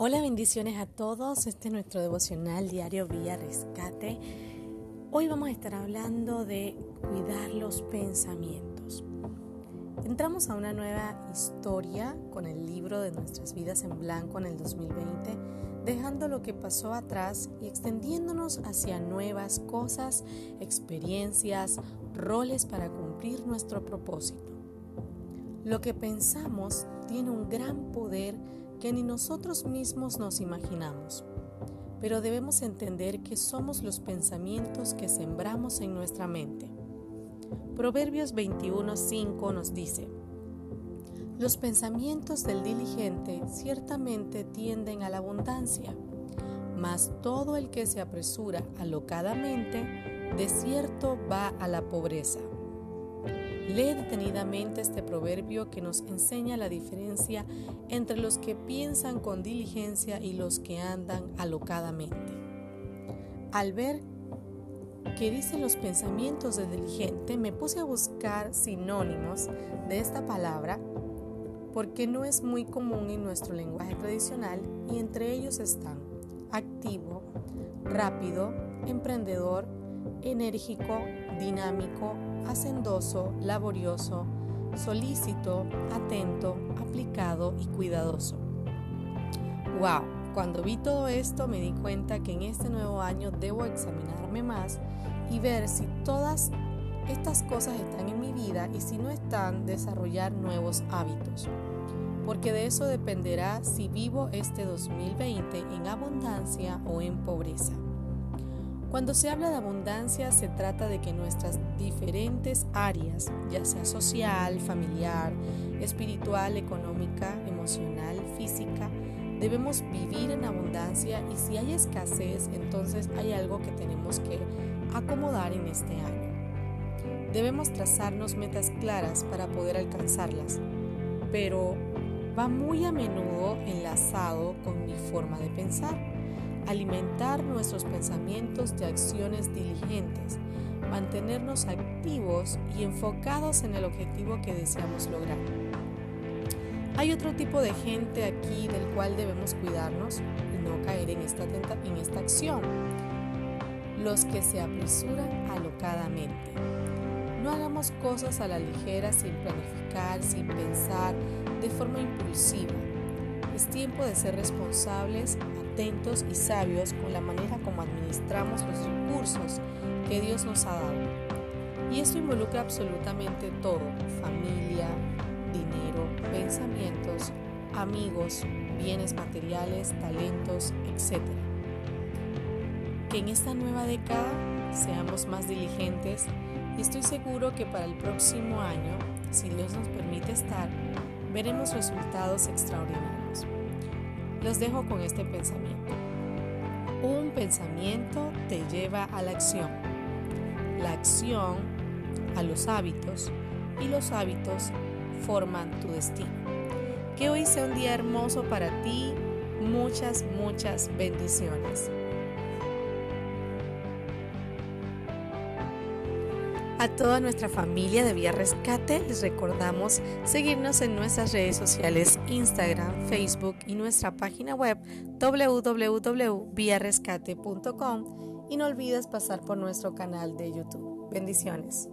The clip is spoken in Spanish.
Hola, bendiciones a todos. Este es nuestro devocional diario Vía Rescate. Hoy vamos a estar hablando de cuidar los pensamientos. Entramos a una nueva historia con el libro de nuestras vidas en blanco en el 2020, dejando lo que pasó atrás y extendiéndonos hacia nuevas cosas, experiencias, roles para cumplir nuestro propósito. Lo que pensamos tiene un gran poder que ni nosotros mismos nos imaginamos. Pero debemos entender que somos los pensamientos que sembramos en nuestra mente. Proverbios 21:5 nos dice, Los pensamientos del diligente ciertamente tienden a la abundancia, mas todo el que se apresura alocadamente, de cierto va a la pobreza. Lee detenidamente este proverbio que nos enseña la diferencia entre los que piensan con diligencia y los que andan alocadamente. Al ver que dicen los pensamientos del diligente, me puse a buscar sinónimos de esta palabra porque no es muy común en nuestro lenguaje tradicional y entre ellos están activo, rápido, emprendedor, enérgico, dinámico, hacendoso, laborioso, solícito, atento, aplicado y cuidadoso. ¡Wow! Cuando vi todo esto me di cuenta que en este nuevo año debo examinarme más y ver si todas estas cosas están en mi vida y si no están, desarrollar nuevos hábitos. Porque de eso dependerá si vivo este 2020 en abundancia o en pobreza. Cuando se habla de abundancia se trata de que nuestras diferentes áreas, ya sea social, familiar, espiritual, económica, emocional, física, debemos vivir en abundancia y si hay escasez, entonces hay algo que tenemos que acomodar en este año. Debemos trazarnos metas claras para poder alcanzarlas, pero va muy a menudo enlazado con mi forma de pensar alimentar nuestros pensamientos de acciones diligentes, mantenernos activos y enfocados en el objetivo que deseamos lograr. Hay otro tipo de gente aquí del cual debemos cuidarnos y no caer en esta, en esta acción. Los que se apresuran alocadamente. No hagamos cosas a la ligera sin planificar, sin pensar, de forma impulsiva. Es tiempo de ser responsables, atentos y sabios con la manera como administramos los recursos que Dios nos ha dado. Y esto involucra absolutamente todo, familia, dinero, pensamientos, amigos, bienes materiales, talentos, etc. Que en esta nueva década seamos más diligentes y estoy seguro que para el próximo año, si Dios nos permite estar, veremos resultados extraordinarios. Los dejo con este pensamiento. Un pensamiento te lleva a la acción. La acción a los hábitos y los hábitos forman tu destino. Que hoy sea un día hermoso para ti. Muchas, muchas bendiciones. A toda nuestra familia de Vía Rescate les recordamos seguirnos en nuestras redes sociales Instagram, Facebook y nuestra página web www.viarescate.com y no olvides pasar por nuestro canal de YouTube. Bendiciones.